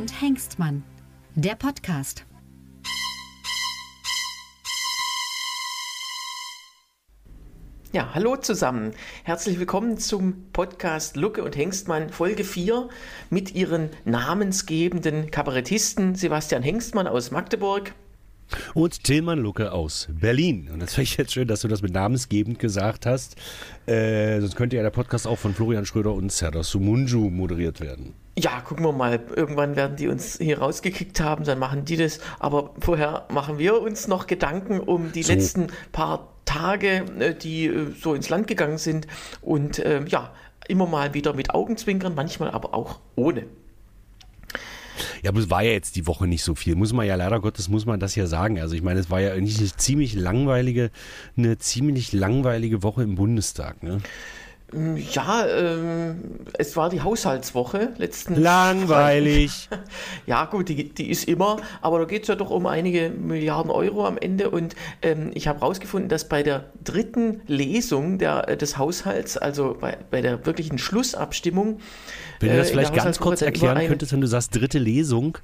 und Hengstmann. Der Podcast. Ja, hallo zusammen. Herzlich willkommen zum Podcast Lucke und Hengstmann Folge 4 mit ihren namensgebenden Kabarettisten Sebastian Hengstmann aus Magdeburg. Und Tillmann Lucke aus Berlin. Und das finde ich jetzt schön, dass du das mit namensgebend gesagt hast. Äh, sonst könnte ja der Podcast auch von Florian Schröder und Serdar Sumunju moderiert werden. Ja, gucken wir mal. Irgendwann werden die uns hier rausgekickt haben, dann machen die das. Aber vorher machen wir uns noch Gedanken um die so. letzten paar Tage, äh, die äh, so ins Land gegangen sind. Und äh, ja, immer mal wieder mit Augenzwinkern, manchmal aber auch ohne. Ja, aber es war ja jetzt die Woche nicht so viel. Muss man ja leider Gottes, muss man das ja sagen. Also ich meine, es war ja nicht eine ziemlich langweilige, eine ziemlich langweilige Woche im Bundestag. Ne? Mm, ja, äh, es war die Haushaltswoche letzten. Langweilig. ja, gut, die, die ist immer, aber da geht es ja doch um einige Milliarden Euro am Ende. Und ähm, ich habe herausgefunden, dass bei der dritten Lesung der, äh, des Haushalts, also bei, bei der wirklichen Schlussabstimmung. Wenn du das äh, vielleicht ganz kurz erklären könntest, wenn du sagst, dritte Lesung.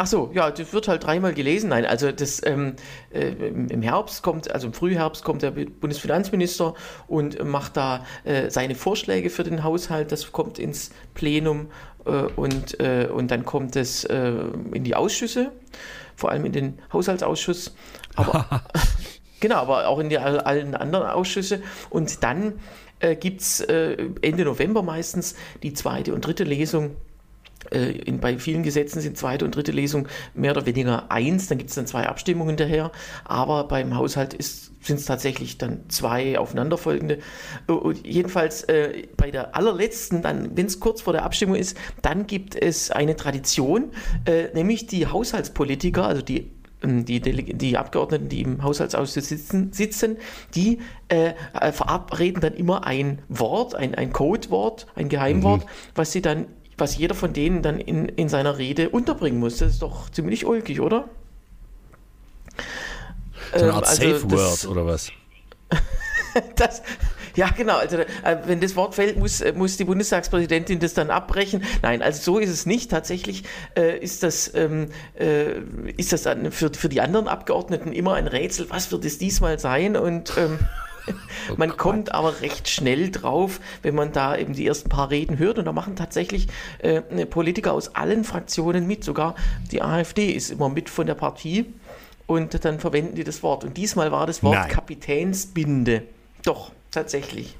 Ach so, ja, das wird halt dreimal gelesen. Nein, also das ähm, äh, im Herbst kommt, also im Frühherbst kommt der Bundesfinanzminister und macht da äh, seine Vorschläge für den Haushalt. Das kommt ins Plenum äh, und, äh, und dann kommt es äh, in die Ausschüsse, vor allem in den Haushaltsausschuss. Aber genau, aber auch in die allen anderen Ausschüsse. Und dann äh, gibt es äh, Ende November meistens die zweite und dritte Lesung äh, in, bei vielen Gesetzen sind zweite und dritte Lesung mehr oder weniger eins, dann gibt es dann zwei Abstimmungen hinterher, aber beim Haushalt sind es tatsächlich dann zwei aufeinanderfolgende. Äh, und jedenfalls äh, bei der allerletzten, dann, wenn es kurz vor der Abstimmung ist, dann gibt es eine Tradition, äh, nämlich die Haushaltspolitiker, also die ähm, die, die, Abgeordneten, die im Haushaltsausschuss sitzen, sitzen die äh, verabreden dann immer ein Wort, ein, ein Codewort, ein Geheimwort, mhm. was sie dann was jeder von denen dann in, in seiner Rede unterbringen muss. Das ist doch ziemlich ulkig, oder? So eine Art ähm, also Safe Word oder was? das, ja, genau. Also, äh, wenn das Wort fällt, muss, äh, muss die Bundestagspräsidentin das dann abbrechen. Nein, also so ist es nicht. Tatsächlich äh, ist das, ähm, äh, ist das dann für, für die anderen Abgeordneten immer ein Rätsel, was wird es diesmal sein? Und ähm, Oh man Gott. kommt aber recht schnell drauf, wenn man da eben die ersten paar Reden hört. Und da machen tatsächlich äh, Politiker aus allen Fraktionen mit. Sogar die AfD ist immer mit von der Partie. Und dann verwenden die das Wort. Und diesmal war das Wort Nein. Kapitänsbinde. Doch, tatsächlich.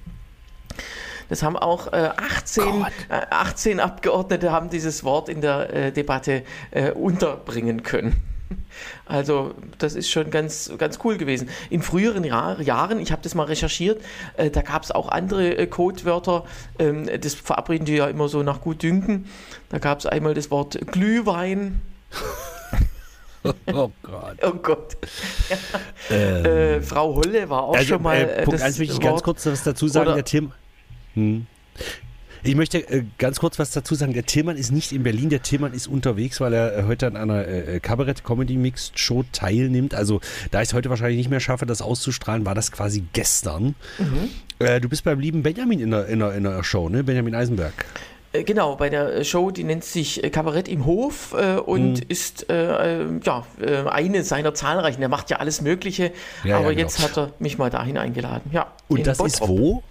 Das haben auch äh, 18, äh, 18 Abgeordnete haben dieses Wort in der äh, Debatte äh, unterbringen können. Also das ist schon ganz, ganz cool gewesen. In früheren Jahr, Jahren, ich habe das mal recherchiert, äh, da gab es auch andere äh, Codewörter. Ähm, das verabreden die ja immer so nach Gutdünken. Da gab es einmal das Wort Glühwein. Oh Gott. oh Gott. Ja. Ähm, äh, Frau Holle war auch also, schon mal. Äh, Punkt 1 möchte ich ganz kurz was dazu sagen. Oder, der Tim. Hm. Ich möchte äh, ganz kurz was dazu sagen. Der Tillmann ist nicht in Berlin, der Tillmann ist unterwegs, weil er äh, heute an einer äh, äh Kabarett-Comedy-Mixed-Show teilnimmt. Also da ich es heute wahrscheinlich nicht mehr schaffe, das auszustrahlen, war das quasi gestern. Mhm. Äh, du bist beim lieben Benjamin in der, in der, in der Show, ne? Benjamin Eisenberg. Genau, bei der Show, die nennt sich Kabarett im Hof äh, und mhm. ist äh, ja, eine seiner zahlreichen. Er macht ja alles Mögliche, ja, aber ja, genau. jetzt hat er mich mal dahin eingeladen. Ja, und das Bottrop. ist wo?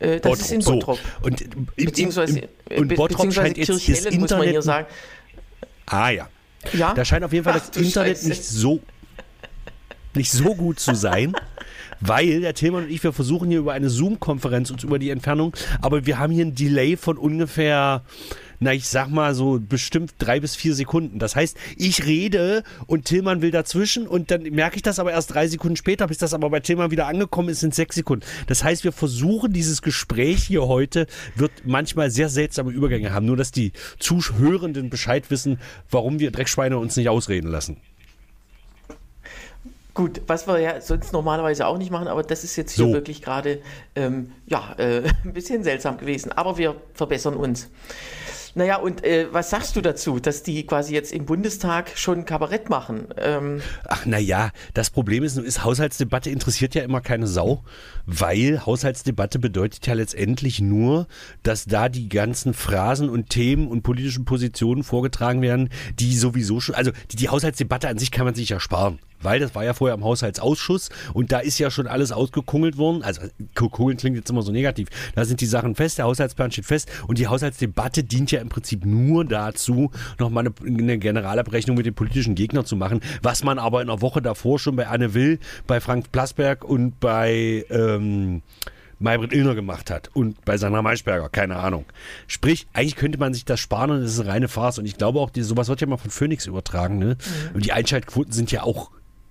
Äh, das Bottrop. ist in Bottrop. So. Und, beziehungsweise, im, und Bottrop scheint jetzt das Internet, muss man hier sagen. Ah ja. ja? Da scheint auf jeden Fall Ach, das Internet Scheiße. nicht so, nicht so gut zu sein. weil der Tilman und ich, wir versuchen hier über eine Zoom-Konferenz uns über die Entfernung, aber wir haben hier ein Delay von ungefähr na, ich sag mal so bestimmt drei bis vier Sekunden. Das heißt, ich rede und Tillmann will dazwischen und dann merke ich das aber erst drei Sekunden später, bis das aber bei Tillmann wieder angekommen ist, sind sechs Sekunden. Das heißt, wir versuchen dieses Gespräch hier heute, wird manchmal sehr seltsame Übergänge haben, nur dass die Zuhörenden Bescheid wissen, warum wir Dreckschweine uns nicht ausreden lassen. Gut, was wir ja sonst normalerweise auch nicht machen, aber das ist jetzt hier so. wirklich gerade ähm, ja, äh, ein bisschen seltsam gewesen. Aber wir verbessern uns. Naja, und äh, was sagst du dazu, dass die quasi jetzt im Bundestag schon Kabarett machen? Ähm Ach, naja, das Problem ist, ist, Haushaltsdebatte interessiert ja immer keine Sau, weil Haushaltsdebatte bedeutet ja letztendlich nur, dass da die ganzen Phrasen und Themen und politischen Positionen vorgetragen werden, die sowieso schon, also die, die Haushaltsdebatte an sich kann man sich ja sparen weil das war ja vorher im Haushaltsausschuss und da ist ja schon alles ausgekungelt worden. Also kugeln klingt jetzt immer so negativ. Da sind die Sachen fest, der Haushaltsplan steht fest und die Haushaltsdebatte dient ja im Prinzip nur dazu, nochmal eine, eine Generalabrechnung mit den politischen Gegnern zu machen, was man aber in der Woche davor schon bei Anne Will, bei Frank Plasberg und bei ähm, Maybrit Illner gemacht hat und bei Sandra Maischberger, keine Ahnung. Sprich, eigentlich könnte man sich das sparen und es ist eine reine Farce. Und ich glaube auch, die, sowas wird ja mal von Phoenix übertragen. Ne? Mhm. Und die Einschaltquoten sind ja auch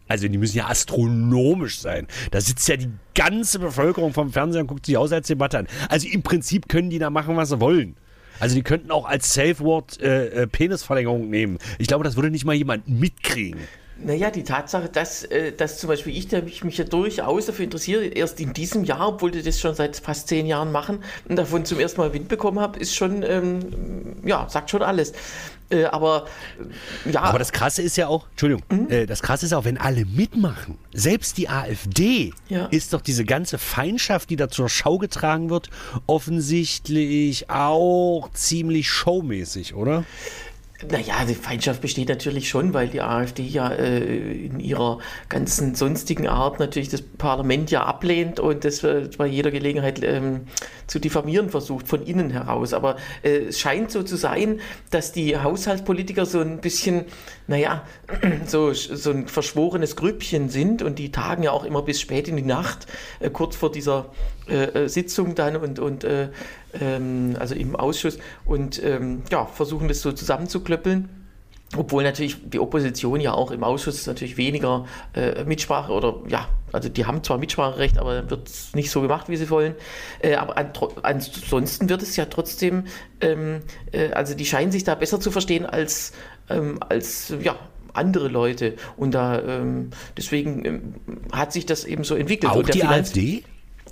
also die müssen ja astronomisch sein. Da sitzt ja die ganze Bevölkerung vom Fernseher und guckt sich Haushaltsdebatte an. Also im Prinzip können die da machen, was sie wollen. Also die könnten auch als Safe Word äh, äh, Penisverlängerung nehmen. Ich glaube, das würde nicht mal jemand mitkriegen. Naja, die Tatsache, dass, äh, dass zum Beispiel ich, da ich mich ja durchaus dafür interessiere, erst in diesem Jahr, obwohl die das schon seit fast zehn Jahren machen und davon zum ersten Mal Wind bekommen habe, ist schon, ähm, ja, sagt schon alles. Äh, aber äh, ja. Aber das Krasse ist ja auch, Entschuldigung, mhm. äh, das Krasse ist auch, wenn alle mitmachen, selbst die AfD, ja. ist doch diese ganze Feindschaft, die da zur Schau getragen wird, offensichtlich auch ziemlich showmäßig, oder? Naja, die Feindschaft besteht natürlich schon, weil die AfD ja äh, in ihrer ganzen sonstigen Art natürlich das Parlament ja ablehnt und das äh, bei jeder Gelegenheit ähm, zu diffamieren versucht, von innen heraus. Aber äh, es scheint so zu sein, dass die Haushaltspolitiker so ein bisschen, naja, so, so ein verschworenes Grüppchen sind und die tagen ja auch immer bis spät in die Nacht, äh, kurz vor dieser äh, äh, Sitzung dann und, und äh, ähm, also im Ausschuss und ähm, ja, versuchen das so zusammenzuklöppeln. Obwohl natürlich die Opposition ja auch im Ausschuss natürlich weniger äh, Mitsprache oder ja, also die haben zwar Mitspracherecht, aber dann wird es nicht so gemacht, wie sie wollen. Äh, aber an, ansonsten wird es ja trotzdem, ähm, äh, also die scheinen sich da besser zu verstehen als, ähm, als ja, andere Leute. Und da ähm, deswegen ähm, hat sich das eben so entwickelt. Auch die AfD?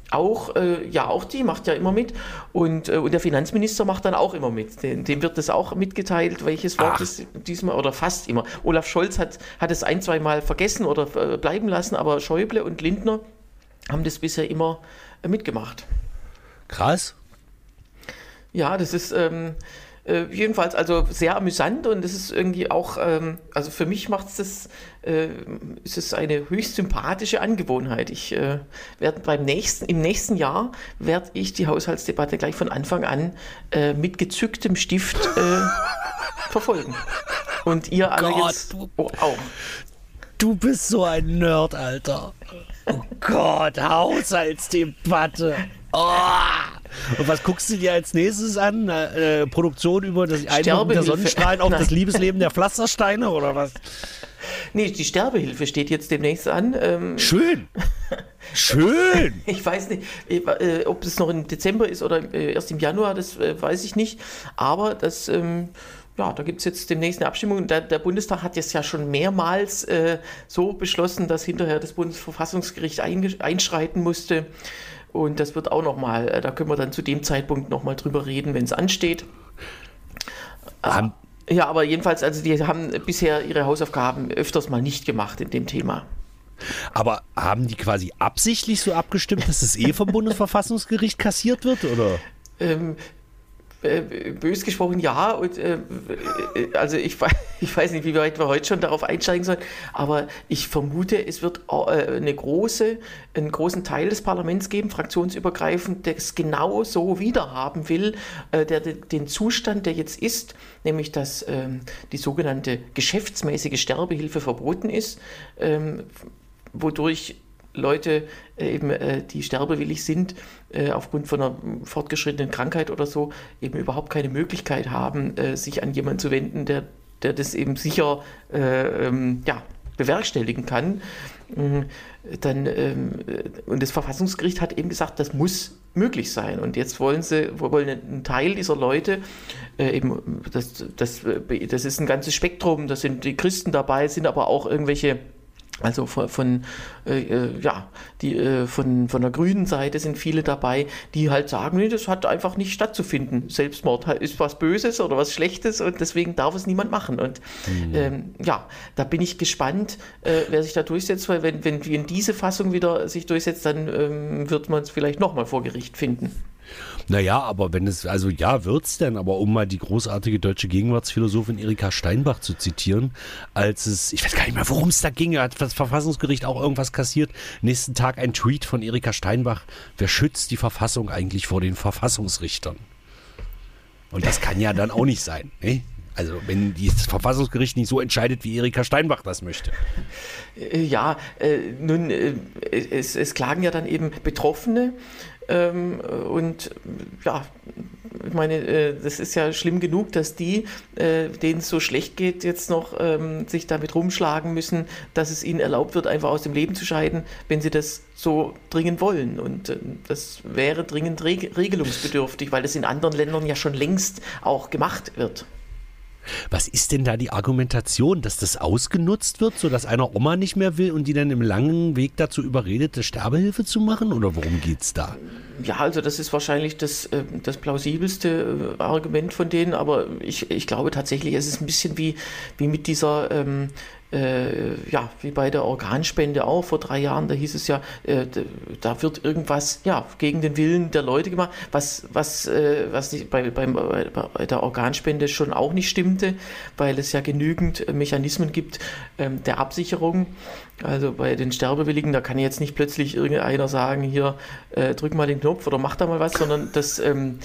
Auch, äh, ja, auch die macht ja immer mit. Und, äh, und der Finanzminister macht dann auch immer mit. Dem, dem wird das auch mitgeteilt, welches Wort es diesmal, oder fast immer. Olaf Scholz hat, hat es ein, zwei Mal vergessen oder äh, bleiben lassen, aber Schäuble und Lindner haben das bisher immer äh, mitgemacht. Krass. Ja, das ist. Ähm, äh, jedenfalls also sehr amüsant und es ist irgendwie auch, ähm, also für mich macht es das, äh, ist es eine höchst sympathische Angewohnheit. Ich äh, werde beim nächsten, im nächsten Jahr werde ich die Haushaltsdebatte gleich von Anfang an äh, mit gezücktem Stift äh, verfolgen. Und ihr alle Gott, jetzt oh, auch. Du bist so ein Nerd, Alter. Oh Gott, Haushaltsdebatte. Oh. Und was guckst du dir als nächstes an? Äh, Produktion über das Einwirken der Sonnenstrahlen auf das Liebesleben der Pflastersteine oder was? Nee, die Sterbehilfe steht jetzt demnächst an. Ähm, Schön. Schön. ich weiß nicht, äh, ob es noch im Dezember ist oder äh, erst im Januar, das äh, weiß ich nicht. Aber das, ähm, ja, da gibt es jetzt demnächst eine Abstimmung. Der, der, Bundestag hat jetzt ja schon mehrmals äh, so beschlossen, dass hinterher das Bundesverfassungsgericht einschreiten musste. Und das wird auch nochmal, äh, da können wir dann zu dem Zeitpunkt nochmal drüber reden, wenn es ansteht. Um. Ja, aber jedenfalls, also die haben bisher ihre Hausaufgaben öfters mal nicht gemacht in dem Thema. Aber haben die quasi absichtlich so abgestimmt, dass es eh vom Bundesverfassungsgericht kassiert wird, oder? Ähm, äh, bös gesprochen ja. Und, äh, äh, also ich, ich weiß nicht, wie weit wir heute schon darauf einsteigen sollen, aber ich vermute, es wird äh, eine große, einen großen Teil des Parlaments geben, fraktionsübergreifend, der es genau so wiederhaben will, äh, der den Zustand, der jetzt ist, nämlich dass ähm, die sogenannte geschäftsmäßige Sterbehilfe verboten ist, ähm, wodurch Leute äh, eben, äh, die sterbewillig sind, äh, aufgrund von einer fortgeschrittenen Krankheit oder so, eben überhaupt keine Möglichkeit haben, sich an jemanden zu wenden, der, der das eben sicher ähm, ja, bewerkstelligen kann. Mhm. Dann, ähm, und das Verfassungsgericht hat eben gesagt, das muss möglich sein. Und jetzt wollen sie, wollen einen Teil dieser Leute, äh, eben, das, das, das ist ein ganzes Spektrum, da sind die Christen dabei, sind aber auch irgendwelche Also von, von äh, äh, ja, die, äh, von, von der grünen Seite sind viele dabei, die halt sagen, nee, das hat einfach nicht stattzufinden. Selbstmord ist was Böses oder was Schlechtes und deswegen darf es niemand machen. Und mhm. ähm, ja, da bin ich gespannt, äh, wer sich da durchsetzt, weil wenn, wenn, wenn diese Fassung wieder sich durchsetzt, dann ähm, wird man es vielleicht nochmal vor Gericht finden. Naja, aber wenn es, also ja, wird's denn, aber um mal die großartige deutsche Gegenwartsphilosophin Erika Steinbach zu zitieren, als es, ich weiß gar nicht mehr, worum es da ging, hat das Verfassungsgericht auch irgendwas kassiert. Nächsten Tag ein Tweet von Erika Steinbach, wer schützt die Verfassung eigentlich vor den Verfassungsrichtern? Und das kann ja dann auch nicht sein, ne? Also wenn das Verfassungsgericht nicht so entscheidet, wie Erika Steinbach das möchte. Äh, ja, äh, nun, äh, es, es, klagen ja dann eben Betroffene ähm, und ja, ich meine, äh, das ist ja schlimm genug, dass die, äh, denen es so schlecht geht, jetzt noch ähm, sich damit rumschlagen müssen, dass es ihnen erlaubt wird, einfach aus dem Leben zu scheiden, wenn sie das so dringend wollen. Und äh, das wäre dringend regelungsbedürftig, weil das in anderen Ländern ja schon längst auch gemacht wird. Was ist denn da die Argumentation, dass das ausgenutzt wird, sodass einer Oma nicht mehr will und die dann im langen Weg dazu überredet, Sterbehilfe zu machen? Oder worum geht es da? Ja, also das ist wahrscheinlich das, äh, das plausibelste äh, Argument von denen, aber ich, ich glaube tatsächlich, es ist ein bisschen wie, wie mit dieser ähm, äh, ja, wie bei der Organspende auch vor drei Jahren, da hieß es ja, äh, da wird irgendwas ja, gegen den Willen der Leute gemacht, was, was, äh, was nicht bei, bei, bei, der Organspende schon auch nicht stimmte, weil es ja genügend Mechanismen gibt ähm, der Absicherung. Also bei den Sterbewilligen, da kann jetzt nicht plötzlich irgendeiner sagen, hier äh, drück mal den Knopf oder mach da mal was, sondern das, ähm,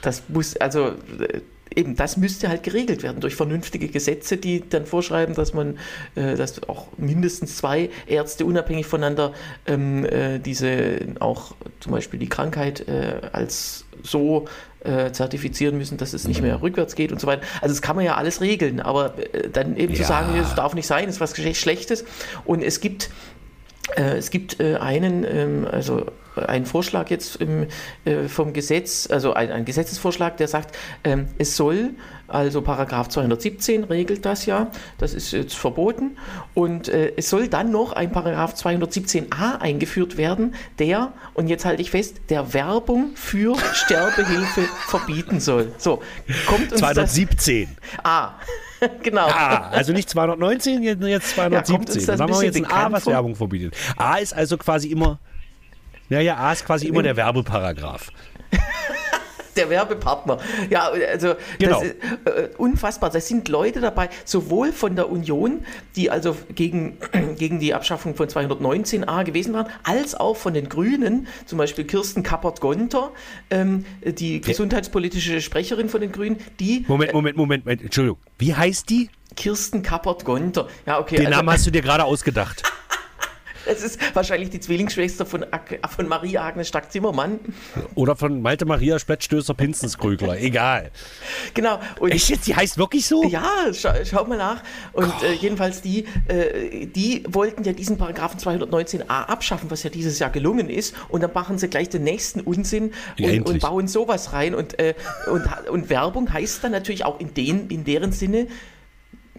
das muss, also äh, eben das müsste halt geregelt werden durch vernünftige Gesetze, die dann vorschreiben, dass man, äh, dass auch mindestens zwei Ärzte unabhängig voneinander ähm, äh, diese auch zum Beispiel die Krankheit äh, als so äh, zertifizieren müssen, dass es nicht mhm. mehr rückwärts geht und so weiter. Also das kann man ja alles regeln, aber äh, dann eben ja. zu sagen, es darf nicht sein, ist was Schlechtes. Und es gibt äh, es gibt einen, ähm, also ein Vorschlag jetzt im, äh, vom Gesetz, also ein, ein Gesetzesvorschlag, der sagt, ähm, es soll, also Paragraph 217 regelt das ja, das ist jetzt verboten, und äh, es soll dann noch ein Paragraph 217a eingeführt werden, der, und jetzt halte ich fest, der Werbung für Sterbehilfe verbieten soll. So, kommt uns 217. Das, ah. genau. Ah, also nicht 219, jetzt 217. Ja, Dann machen wir jetzt ein A, was Werbung verbietet. A ist also quasi immer ja, ja, A ist quasi immer der Werbeparagraph. der Werbepartner. Ja, also genau. das ist äh, unfassbar. Da sind Leute dabei, sowohl von der Union, die also gegen, gegen die Abschaffung von 219a gewesen waren, als auch von den Grünen, zum Beispiel Kirsten Kappert-Gonter, ähm, die gesundheitspolitische Sprecherin von den Grünen, die. Moment, Moment, Moment, Moment, Entschuldigung. Wie heißt die? Kirsten Kappert-Gonter. Ja, okay. Den also, Namen hast du dir gerade ausgedacht. Es ist wahrscheinlich die Zwillingsschwester von, von Maria Agnes Stark-Zimmermann. Oder von Malte Maria Splettstößer Pinzenskrügler, egal. Genau. Und Echt jetzt? Die heißt wirklich so? Ja, schau, schau mal nach. Und äh, jedenfalls die, äh, die wollten ja diesen Paragraphen 219a abschaffen, was ja dieses Jahr gelungen ist. Und dann machen sie gleich den nächsten Unsinn und, und bauen sowas rein. Und, äh, und, und Werbung heißt dann natürlich auch in, den, in deren Sinne,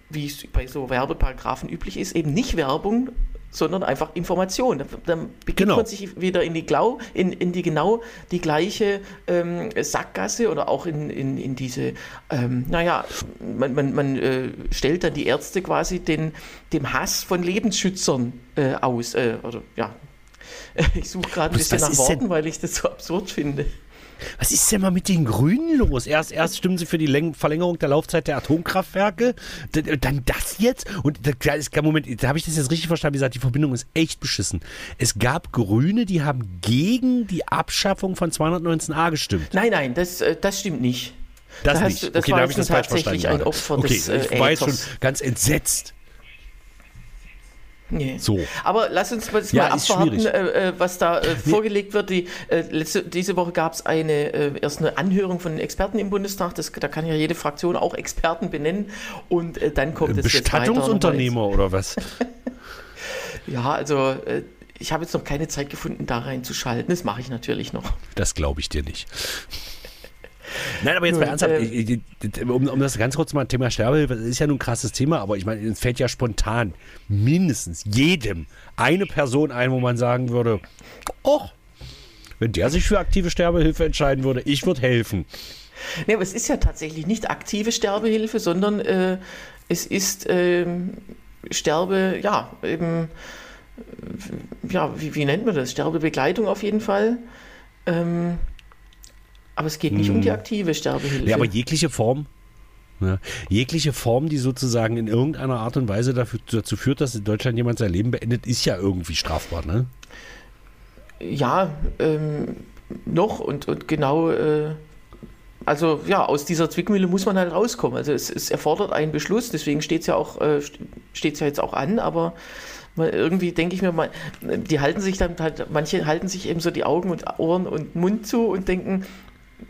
wie es bei so Werbeparagraphen üblich ist, eben nicht Werbung, sondern einfach Information. Dann begibt genau. man sich wieder in die, Glau, in, in die genau die gleiche ähm, Sackgasse oder auch in, in, in diese, ähm, naja, man, man, man äh, stellt dann die Ärzte quasi den, dem Hass von Lebensschützern äh, aus. Äh, oder ja, ich suche gerade ein bisschen nach Worten, weil ich das so absurd finde. Was ist denn mal mit den Grünen los? Erst, erst stimmen sie für die Läng Verlängerung der Laufzeit der Atomkraftwerke, dann das jetzt. Und da ist kein Moment, da habe ich das jetzt richtig verstanden, wie gesagt, die Verbindung ist echt beschissen. Es gab Grüne, die haben gegen die Abschaffung von 219a gestimmt. Nein, nein, das, äh, das stimmt nicht. Das, das nicht. das okay, war da habe ich das falsch verstanden. Ein Opfer okay, des, äh, ich war jetzt schon ganz entsetzt. Nee. So. Aber lass uns mal, ja, abwarten, äh, äh, was da äh, vorgelegt wird. Die, äh, letzte, diese Woche gab es eine, äh, erst eine Anhörung von den Experten im Bundestag. Das, da kann ja jede Fraktion auch Experten benennen. Und äh, dann kommt es jetzt Bestattungsunternehmer oder was? ja, also ich habe jetzt noch keine Zeit gefunden, da reinzuschalten. Das mache ich natürlich noch. Das glaube ich dir nicht. Nein, aber jetzt mal ernsthaft, äh, um, um, das ganz kurz mal Thema Sterbehilfe, das ist ja nun ein krasses Thema, aber ich meine, es fällt ja spontan mindestens jedem eine Person ein, wo man sagen würde, oh, wenn der sich für aktive Sterbehilfe entscheiden würde, ich würde helfen. Nee, aber es ist ja tatsächlich nicht aktive Sterbehilfe, sondern äh, es ist äh, Sterbe, ja, eben, ja, wie, wie, nennt man das? Sterbebegleitung auf jeden Fall. Ähm, aber es geht nicht hm. um die aktive Sterbehilfe. Ja, aber jegliche Form ja. Jegliche Form, die sozusagen in irgendeiner Art und Weise dafür, dazu führt, dass in Deutschland jemand sein Leben beendet, ist ja irgendwie strafbar, ne? Ja, ähm, noch und, und genau, äh, also ja, aus dieser Zwickmühle muss man halt rauskommen. Also es, es erfordert einen Beschluss, deswegen steht es ja auch, äh, steht ja jetzt auch an, aber irgendwie denke ich mir mal, die halten sich dann halt, manche halten sich eben so die Augen und Ohren und Mund zu und denken,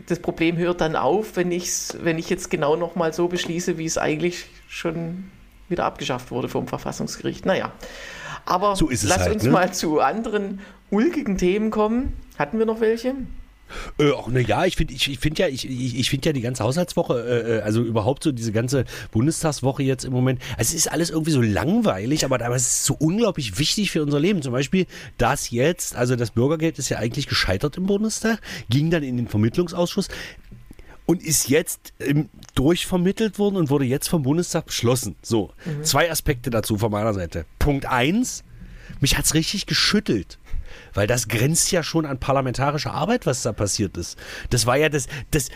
das Problem hört dann auf, wenn, ich's, wenn ich jetzt genau nochmal so beschließe, wie es eigentlich schon wieder abgeschafft wurde vom Verfassungsgericht. Naja, aber so lass halt, uns ne? mal zu anderen ulkigen Themen kommen. Hatten wir noch welche? Äh, ach, na ja, ich finde ich, ich find ja, ich, ich, finde ja die ganze Haushaltswoche, äh, äh, also überhaupt so diese ganze Bundestagswoche jetzt im Moment, also es ist alles irgendwie so langweilig, aber, aber es ist so unglaublich wichtig für unser Leben. Zum Beispiel, dass jetzt, also das Bürgergeld ist ja eigentlich gescheitert im Bundestag, ging dann in den Vermittlungsausschuss und ist jetzt ähm, durchvermittelt worden und wurde jetzt vom Bundestag beschlossen. So, mhm. zwei Aspekte dazu von meiner Seite. Punkt eins, mich hat es richtig geschüttelt weil das grenzt ja schon an parlamentarische Arbeit, was da passiert ist. Das war ja das, das,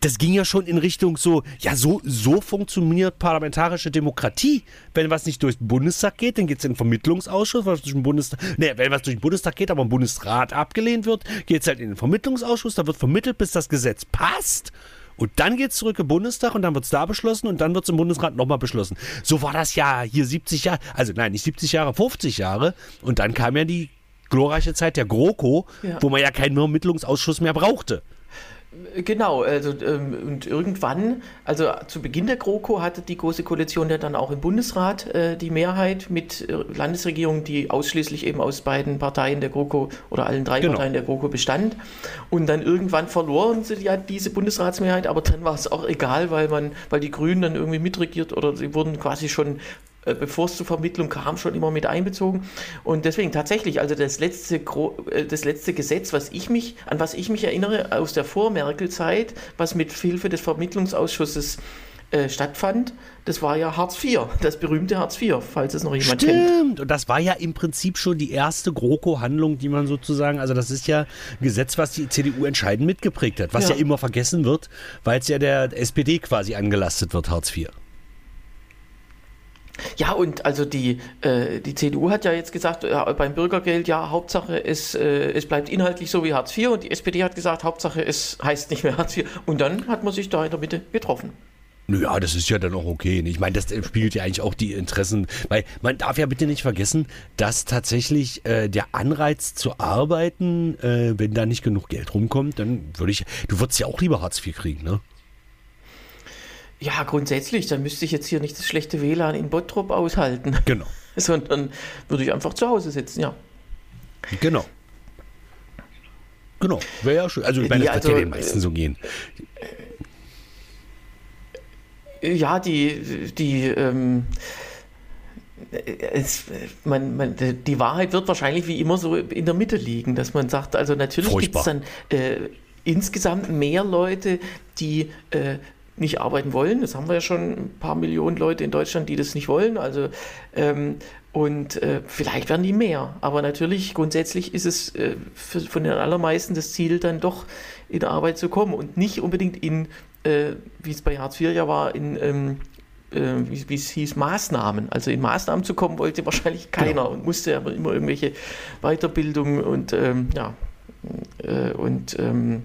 das ging ja schon in Richtung so, ja, so, so funktioniert parlamentarische Demokratie. Wenn was nicht durch den Bundestag geht, dann geht es in den Vermittlungsausschuss, was durch den Bundestag, ne, wenn was durch den Bundestag geht, aber im Bundesrat abgelehnt wird, geht es halt in den Vermittlungsausschuss, da wird vermittelt, bis das Gesetz passt. Und dann geht es zurück im Bundestag und dann wird es da beschlossen und dann wird es im Bundesrat nochmal beschlossen. So war das ja hier 70 Jahre, also nein, nicht 70 Jahre, 50 Jahre. Und dann kam ja die glorreiche Zeit der GroKo, ja. wo man ja keinen Ermittlungsausschuss mehr brauchte. Genau, also ähm, und irgendwann, also zu Beginn der GroKo hatte die Große Koalition ja dann auch im Bundesrat äh, die Mehrheit mit äh, Landesregierungen, die ausschließlich eben aus beiden Parteien der GroKo oder allen drei genau. Parteien der GroKo bestand. Und dann irgendwann verloren sie ja diese Bundesratsmehrheit, aber dann war es auch egal, weil man, weil die Grünen dann irgendwie mitregiert oder sie wurden quasi schon bevor es zur Vermittlung kam, schon immer mit einbezogen. Und deswegen tatsächlich, also das letzte, äh, das letzte Gesetz, was ich mich, an was ich mich erinnere aus der Vor-Merkel-Zeit, was mit Hilfe des Vermittlungsausschusses äh, stattfand, das war ja Hartz IV, das berühmte Hartz IV, falls es noch jemand Stimmt. kennt. Stimmt, und das war ja im Prinzip schon die erste GroKo-Handlung, die man sozusagen, also das ist ja ein Gesetz, was die CDU entscheidend mitgeprägt hat, was ja, ja immer vergessen wird, weil es ja der SPD quasi angelastet wird, Hartz IV. Ja, und also die, äh, die CDU hat ja jetzt gesagt, ja, beim Bürgergeld, ja, Hauptsache es, äh, es bleibt inhaltlich so wie Hartz IV und die SPD hat gesagt, Hauptsache es heißt nicht mehr Hartz IV. Und dann hat man sich da in der Mitte getroffen. Naja, das ist ja dann auch okay. Ich meine, das spiegelt ja eigentlich auch die Interessen, weil man darf ja bitte nicht vergessen, dass tatsächlich äh, der Anreiz zu arbeiten, äh, wenn da nicht genug Geld rumkommt, dann würde ich, du würdest ja auch lieber Hartz IV kriegen, ne? Ja, grundsätzlich, dann müsste ich jetzt hier nicht das schlechte WLAN in Bottrop aushalten. Genau. Sondern würde ich einfach zu Hause sitzen, ja. Genau. Genau, wäre ja schön. Also, ich meine, das also, wird ja den meisten so gehen. Ja, die, die, ähm, es, man, man, die Wahrheit wird wahrscheinlich wie immer so in der Mitte liegen, dass man sagt, also natürlich gibt es dann äh, insgesamt mehr Leute, die äh, nicht arbeiten wollen. Das haben wir ja schon ein paar Millionen Leute in Deutschland, die das nicht wollen. Also ähm, und äh, vielleicht werden die mehr. Aber natürlich, grundsätzlich ist es äh, für, von den allermeisten das Ziel, dann doch in Arbeit zu kommen und nicht unbedingt in, äh, wie es bei Hartz IV ja war, in ähm, äh, wie, es hieß, Maßnahmen. Also in Maßnahmen zu kommen wollte wahrscheinlich keiner ja. und musste aber immer irgendwelche Weiterbildung und ähm, ja, und ähm,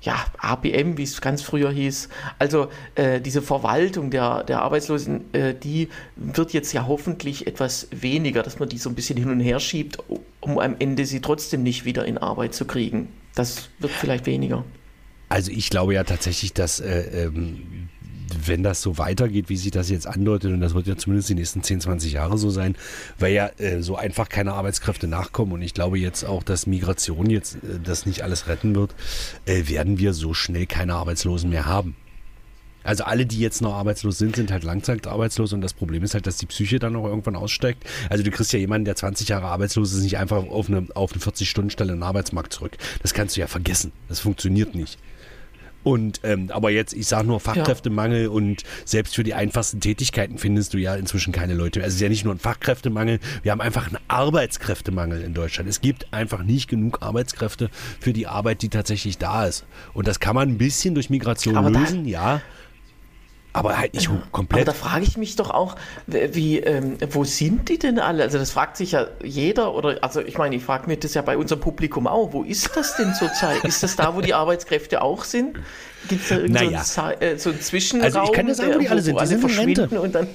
ja, ABM, wie es ganz früher hieß. Also äh, diese Verwaltung der, der Arbeitslosen, äh, die wird jetzt ja hoffentlich etwas weniger, dass man die so ein bisschen hin und her schiebt, um am Ende sie trotzdem nicht wieder in Arbeit zu kriegen. Das wird vielleicht weniger. Also ich glaube ja tatsächlich, dass äh, ähm, wenn das so weitergeht, wie sich das jetzt andeutet, und das wird ja zumindest die nächsten 10, 20 Jahre so sein, weil ja äh, so einfach keine Arbeitskräfte nachkommen. Und ich glaube jetzt auch, dass Migration jetzt äh, das nicht alles retten wird, äh, werden wir so schnell keine Arbeitslosen mehr haben. Also alle, die jetzt noch arbeitslos sind, sind halt langzeitarbeitslos und das Problem ist halt, dass die Psyche dann auch irgendwann aussteigt. Also du kriegst ja jemanden, der 20 Jahre arbeitslos ist, nicht einfach auf eine, auf eine 40-Stunden-Stelle in den Arbeitsmarkt zurück. Das kannst du ja vergessen. Das funktioniert nicht. Und ähm, aber jetzt, ich sage nur Fachkräftemangel ja. und selbst für die einfachsten Tätigkeiten findest du ja inzwischen keine Leute. Also es ist ja nicht nur ein Fachkräftemangel, wir haben einfach einen Arbeitskräftemangel in Deutschland. Es gibt einfach nicht genug Arbeitskräfte für die Arbeit, die tatsächlich da ist. Und das kann man ein bisschen durch Migration aber lösen, ja aber halt nicht komplett. Aber da frage ich mich doch auch, wie, ähm, wo sind die denn alle? Also das fragt sich ja jeder oder, also ich meine, ich frage mich das ja bei unserem Publikum auch, wo ist das denn zurzeit? ist das da, wo die Arbeitskräfte auch sind? Gibt es da irgendeinen naja. so, ein, äh, so einen Zwischenraum? Also ich kann ja sagen, wo die alle sind, die alle sind verschwinden und dann,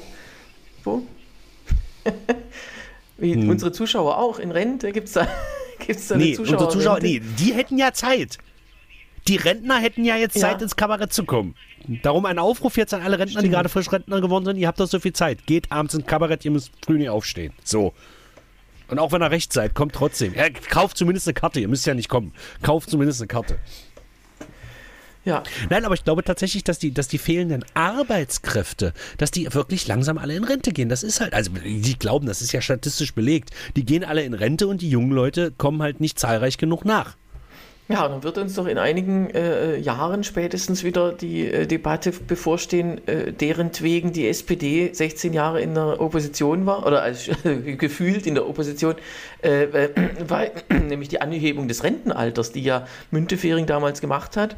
wo? wie hm. unsere Zuschauer auch in Rente? Gibt es da, gibt's da nee, Zuschauer? Unsere Zuschauer, nee, die hätten ja Zeit. Die Rentner hätten ja jetzt Zeit, ja. ins Kabarett zu kommen. Darum ein Aufruf jetzt an alle Rentner, Stimmt. die gerade frisch Rentner geworden sind. Ihr habt doch so viel Zeit. Geht abends ins Kabarett, ihr müsst früh nicht aufstehen. So. Und auch wenn ihr recht seid, kommt trotzdem. Ja, kauft zumindest eine Karte. Ihr müsst ja nicht kommen. Kauft zumindest eine Karte. Ja. Nein, aber ich glaube tatsächlich, dass die, dass die fehlenden Arbeitskräfte, dass die wirklich langsam alle in Rente gehen. Das ist halt, also die glauben, das ist ja statistisch belegt. Die gehen alle in Rente und die jungen Leute kommen halt nicht zahlreich genug nach. Ja, dann wird uns doch in einigen äh, Jahren spätestens wieder die äh, Debatte bevorstehen, äh, derentwegen die SPD 16 Jahre in der Opposition war, oder als, gefühlt in der Opposition, äh, weil, nämlich die Anhebung des Rentenalters, die ja Müntefering damals gemacht hat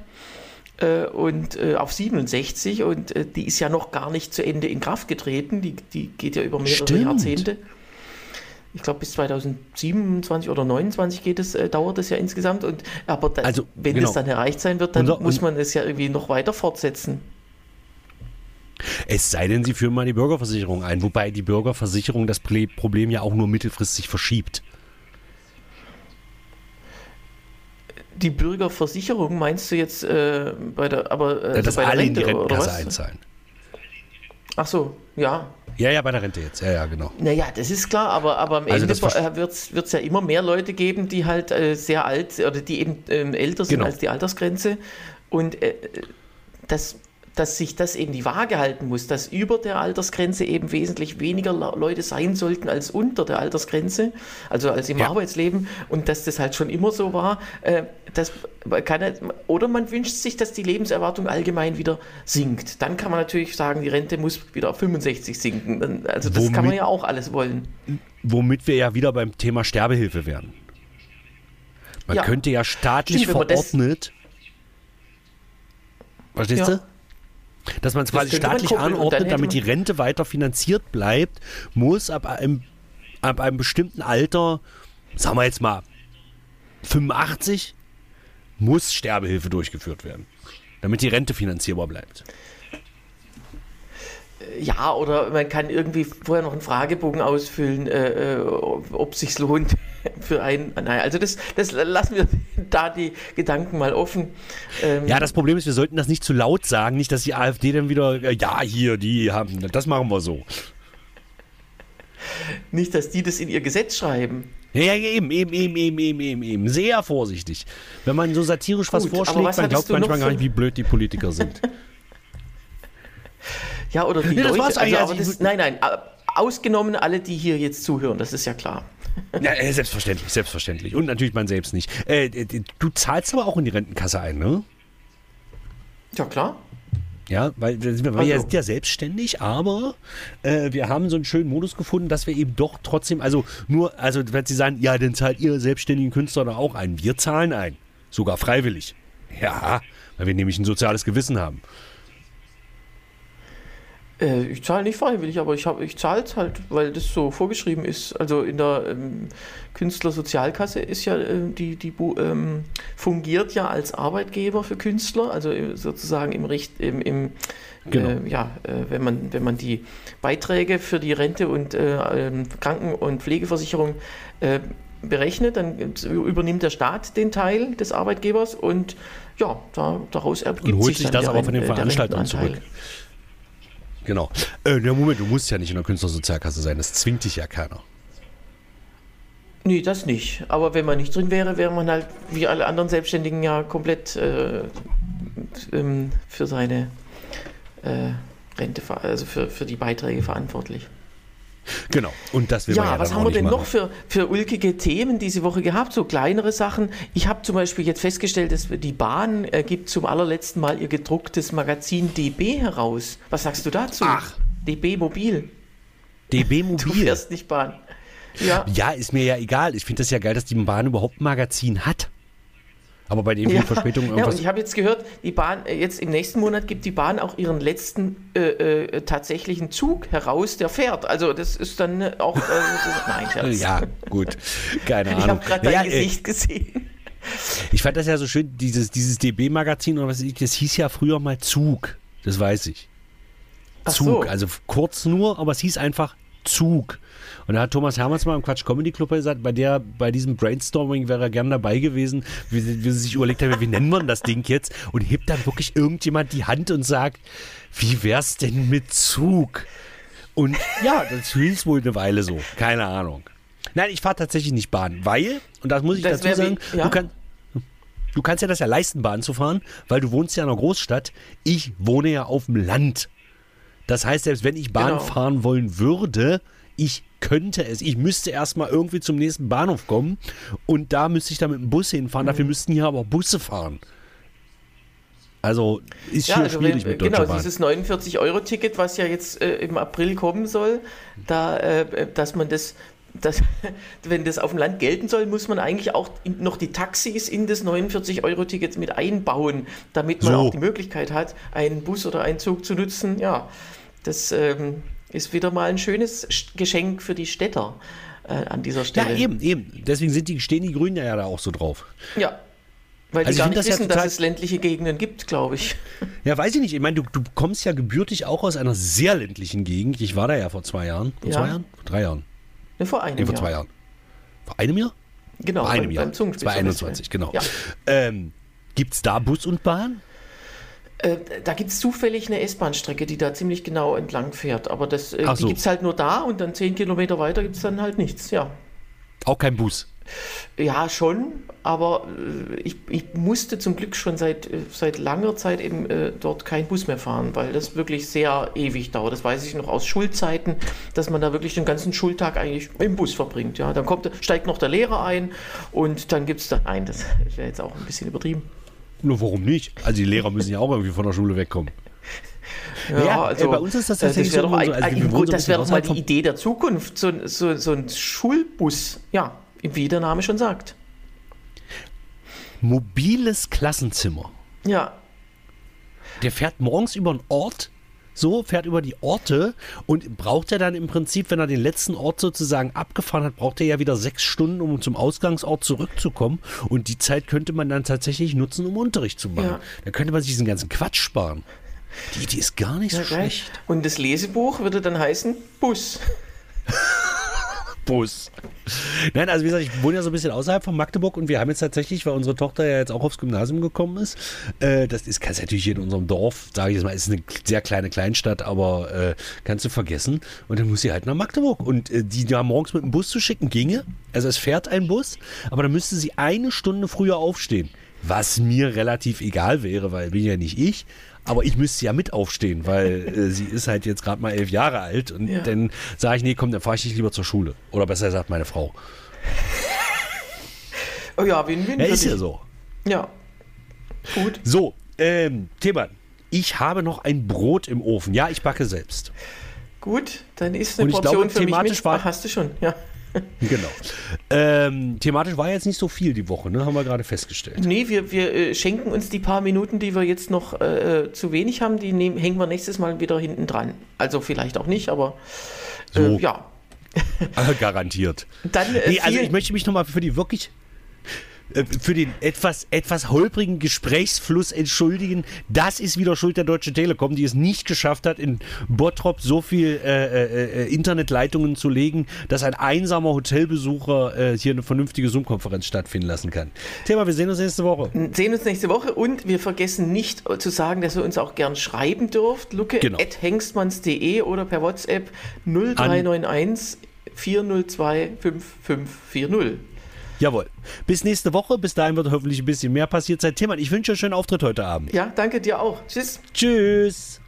äh, und äh, auf 67 und äh, die ist ja noch gar nicht zu Ende in Kraft getreten, die, die geht ja über mehrere Stimmt. Jahrzehnte ich glaube bis 2027 oder 2029 geht es, äh, dauert es ja insgesamt. Und aber da, also, wenn genau. es dann erreicht sein wird, dann Unser, muss man es ja irgendwie noch weiter fortsetzen. Es sei denn, sie führen mal die Bürgerversicherung ein, wobei die Bürgerversicherung das Problem ja auch nur mittelfristig verschiebt. Die Bürgerversicherung meinst du jetzt äh, bei der, aber äh, dass alle Rente, in die Rentenkasse einzahlen. Ach so, ja. Ja, ja, bei der Rente jetzt. Ja, ja, genau. Naja, das ist klar, aber, aber am also Ende wird es ja immer mehr Leute geben, die halt äh, sehr alt oder die eben ähm, älter sind genau. als die Altersgrenze. Und äh, das dass sich das eben die Waage halten muss, dass über der Altersgrenze eben wesentlich weniger Leute sein sollten als unter der Altersgrenze, also als im ja. Arbeitsleben und dass das halt schon immer so war. Äh, das kann, oder man wünscht sich, dass die Lebenserwartung allgemein wieder sinkt. Dann kann man natürlich sagen, die Rente muss wieder auf 65 sinken. Also das womit, kann man ja auch alles wollen. Womit wir ja wieder beim Thema Sterbehilfe wären. Man ja. könnte ja staatlich Stimmt, verordnet. Verstehst ja. du? Dass man es quasi staatlich anordnet, damit die Rente weiter finanziert bleibt, muss ab einem, ab einem bestimmten Alter, sagen wir jetzt mal 85, muss Sterbehilfe durchgeführt werden, damit die Rente finanzierbar bleibt. Ja, oder man kann irgendwie vorher noch einen Fragebogen ausfüllen, äh, äh ob sich lohnt für einen. Nein, also das, das lassen wir da die Gedanken mal offen. Ähm, ja, das Problem ist, wir sollten das nicht zu laut sagen, nicht, dass die AfD dann wieder, äh, ja, hier, die haben, das machen wir so. Nicht, dass die das in ihr Gesetz schreiben. Ja, eben, eben, eben, eben, eben, eben, eben. Sehr vorsichtig. Wenn man so satirisch Gut, was vorschlägt, man glaubt manchmal gar nicht, wie blöd die Politiker sind. Ja, oder die nee, Leute. Das also, also das, nein, nein, ausgenommen alle, die hier jetzt zuhören, das ist ja klar. Ja, äh, selbstverständlich, selbstverständlich. Und natürlich man selbst nicht. Äh, du zahlst aber auch in die Rentenkasse ein, ne? Ja, klar. Ja, weil wir also. ja, sind ja selbstständig, aber äh, wir haben so einen schönen Modus gefunden, dass wir eben doch trotzdem, also nur, also wenn Sie sagen, ja, dann zahlt ihr selbstständigen Künstler da auch ein. Wir zahlen ein. Sogar freiwillig. Ja, weil wir nämlich ein soziales Gewissen haben. Äh, ich zahle nicht freiwillig, aber ich, ich zahle es halt, weil das so vorgeschrieben ist. Also in der ähm, Künstlersozialkasse ist ja, äh, die, die ähm, fungiert ja als Arbeitgeber für Künstler, also äh, sozusagen im Recht, im, im genau. äh, ja, äh, wenn man, wenn man die Beiträge für die Rente und äh, ähm, Kranken- und Pflegeversicherung berechnet, dann übernimmt der Staat den Teil des Arbeitgebers und ja, da, daraus ergibt und holt sich, sich das aber von den Veranstaltern zurück. Genau. Äh, ja, Moment, du musst ja nicht in der Künstlersozialkasse sein, das zwingt dich ja keiner. Nee, das nicht. Aber wenn man nicht drin wäre, wäre man halt wie alle anderen Selbstständigen ja komplett äh, ähm, für seine äh, Rente, also für, für die Beiträge verantwortlich. Genau, und das will ja, ja was haben wir denn machen. noch für, für ulkige Themen diese Woche gehabt? So kleinere Sachen. Ich habe zum Beispiel jetzt festgestellt, dass die Bahn äh, gibt zum allerletzten Mal ihr gedrucktes Magazin DB heraus. Was sagst du dazu? Ach. DB Mobil. DB Mobil. Du fährst nicht Bahn. Ja. ja, ist mir ja egal. Ich finde das ja geil, dass die Bahn überhaupt ein Magazin hat. Aber bei den vielen ja, Verspätungen irgendwas. Ja, und ich habe jetzt gehört, die Bahn, äh, jetzt im nächsten Monat gibt die Bahn auch ihren letzten äh, äh, tatsächlichen Zug heraus, der fährt. Also das ist dann äh, auch. Äh, nein, Scherz. Ja, gut. Keine Ahnung. Ich habe gerade dein ja, Gesicht gesehen. Ich fand das ja so schön, dieses, dieses DB-Magazin oder was ich, das hieß ja früher mal Zug. Das weiß ich. Zug, so. also kurz nur, aber es hieß einfach Zug. Und da hat Thomas Hermanns mal im Quatsch Comedy Club gesagt, bei der, bei diesem Brainstorming wäre er gern dabei gewesen, wie, wie sie sich überlegt haben, wie nennen wir das Ding jetzt? Und hebt dann wirklich irgendjemand die Hand und sagt, wie wär's denn mit Zug? Und ja, das hieß wohl eine Weile so. Keine Ahnung. Nein, ich fahre tatsächlich nicht Bahn, weil, und das muss ich das dazu sagen, wie, ja. du, kann, du kannst ja das ja leisten, Bahn zu fahren, weil du wohnst ja in einer Großstadt. Ich wohne ja auf dem Land. Das heißt, selbst wenn ich Bahn genau. fahren wollen würde, ich könnte es. Ich müsste erstmal irgendwie zum nächsten Bahnhof kommen und da müsste ich dann mit dem Bus hinfahren. Mhm. Dafür müssten hier aber Busse fahren. Also ist ja, also schwierig wenn, mit Deutscher Genau, Bahn. dieses 49-Euro-Ticket, was ja jetzt äh, im April kommen soll, da, äh, dass man das das, wenn das auf dem Land gelten soll, muss man eigentlich auch noch die Taxis in das 49-Euro-Ticket mit einbauen, damit man so. auch die Möglichkeit hat, einen Bus oder einen Zug zu nutzen. Ja, das ähm, ist wieder mal ein schönes Geschenk für die Städter äh, an dieser Stelle. Ja, eben, eben. Deswegen sind die, stehen die Grünen ja da auch so drauf. Ja. Weil also die gar nicht das wissen, ja dass es ländliche Gegenden gibt, glaube ich. Ja, weiß ich nicht. Ich meine, du, du kommst ja gebürtig auch aus einer sehr ländlichen Gegend. Ich war da ja vor zwei Jahren. Vor ja. zwei Jahren? Vor drei Jahren. Ne, vor einem nee, vor Jahr. zwei Jahren. Vor einem Jahr? Genau, vor einem beim, Jahr. Beim 2021, genau. Ja. Ähm, Gibt es da Bus und Bahn? Äh, da gibt es zufällig eine S-Bahn-Strecke, die da ziemlich genau entlang fährt. Aber das, äh, die so. gibt es halt nur da und dann zehn Kilometer weiter gibt es dann halt nichts, ja. Auch kein Bus? Ja, schon, aber äh, ich, ich musste zum Glück schon seit, äh, seit langer Zeit eben äh, dort kein Bus mehr fahren, weil das wirklich sehr ewig dauert. Das weiß ich noch aus Schulzeiten, dass man da wirklich den ganzen Schultag eigentlich im Bus verbringt. Ja, dann kommt, steigt noch der Lehrer ein und dann gibt es dann, nein, das wäre jetzt auch ein bisschen übertrieben. Nur warum nicht? Also die Lehrer müssen ja auch irgendwie von der Schule wegkommen. Ja, ja also, bei uns ist das tatsächlich das so. Doch, also das wäre doch mal die Idee der Zukunft, so, so, so ein Schulbus, ja, wie der Name schon sagt. Mobiles Klassenzimmer. Ja. Der fährt morgens über einen Ort, so, fährt über die Orte und braucht er dann im Prinzip, wenn er den letzten Ort sozusagen abgefahren hat, braucht er ja wieder sechs Stunden, um zum Ausgangsort zurückzukommen. Und die Zeit könnte man dann tatsächlich nutzen, um Unterricht zu machen. Ja. Da könnte man sich diesen ganzen Quatsch sparen. Die Idee ist gar nicht ja, so schlecht. Und das Lesebuch würde dann heißen Bus. Bus. Nein, also wie gesagt, ich wohne ja so ein bisschen außerhalb von Magdeburg und wir haben jetzt tatsächlich, weil unsere Tochter ja jetzt auch aufs Gymnasium gekommen ist, äh, das ist kannst natürlich hier in unserem Dorf, sage ich jetzt mal, ist eine sehr kleine Kleinstadt, aber äh, kannst du vergessen. Und dann muss sie halt nach Magdeburg. Und äh, die da morgens mit dem Bus zu schicken, ginge. Also es fährt ein Bus, aber dann müsste sie eine Stunde früher aufstehen. Was mir relativ egal wäre, weil bin ja nicht ich. Aber ich müsste ja mit aufstehen, weil äh, sie ist halt jetzt gerade mal elf Jahre alt. Und ja. dann sage ich, nee, komm, dann fahre ich dich lieber zur Schule. Oder besser gesagt, meine Frau. Oh ja, win-win. Ja, ist ja so. Ja. Gut. So, ähm, Thema. Ich habe noch ein Brot im Ofen. Ja, ich backe selbst. Gut, dann ist eine Portion glaube, für mich mit. War, Ach, hast du schon, ja. Genau. Ähm, thematisch war jetzt nicht so viel die Woche, ne? haben wir gerade festgestellt. Nee, wir, wir äh, schenken uns die paar Minuten, die wir jetzt noch äh, äh zu wenig haben, die nehmen, hängen wir nächstes Mal wieder hinten dran. Also vielleicht auch nicht, aber äh, so. ja. Garantiert. Dann, äh, nee, also ich möchte mich nochmal für die wirklich für den etwas, etwas holprigen Gesprächsfluss entschuldigen. Das ist wieder Schuld der Deutschen Telekom, die es nicht geschafft hat, in Bottrop so viel äh, äh, äh Internetleitungen zu legen, dass ein einsamer Hotelbesucher äh, hier eine vernünftige Zoom-Konferenz stattfinden lassen kann. Thema, wir sehen uns nächste Woche. Sehen uns nächste Woche und wir vergessen nicht zu sagen, dass ihr uns auch gern schreiben dürft. Lucke genau. at hengstmanns.de oder per WhatsApp 0391 402 5540. Jawohl. Bis nächste Woche. Bis dahin wird hoffentlich ein bisschen mehr passiert sein. Timmann, ich wünsche euch einen schönen Auftritt heute Abend. Ja, danke dir auch. Tschüss. Tschüss.